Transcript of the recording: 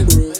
Negro.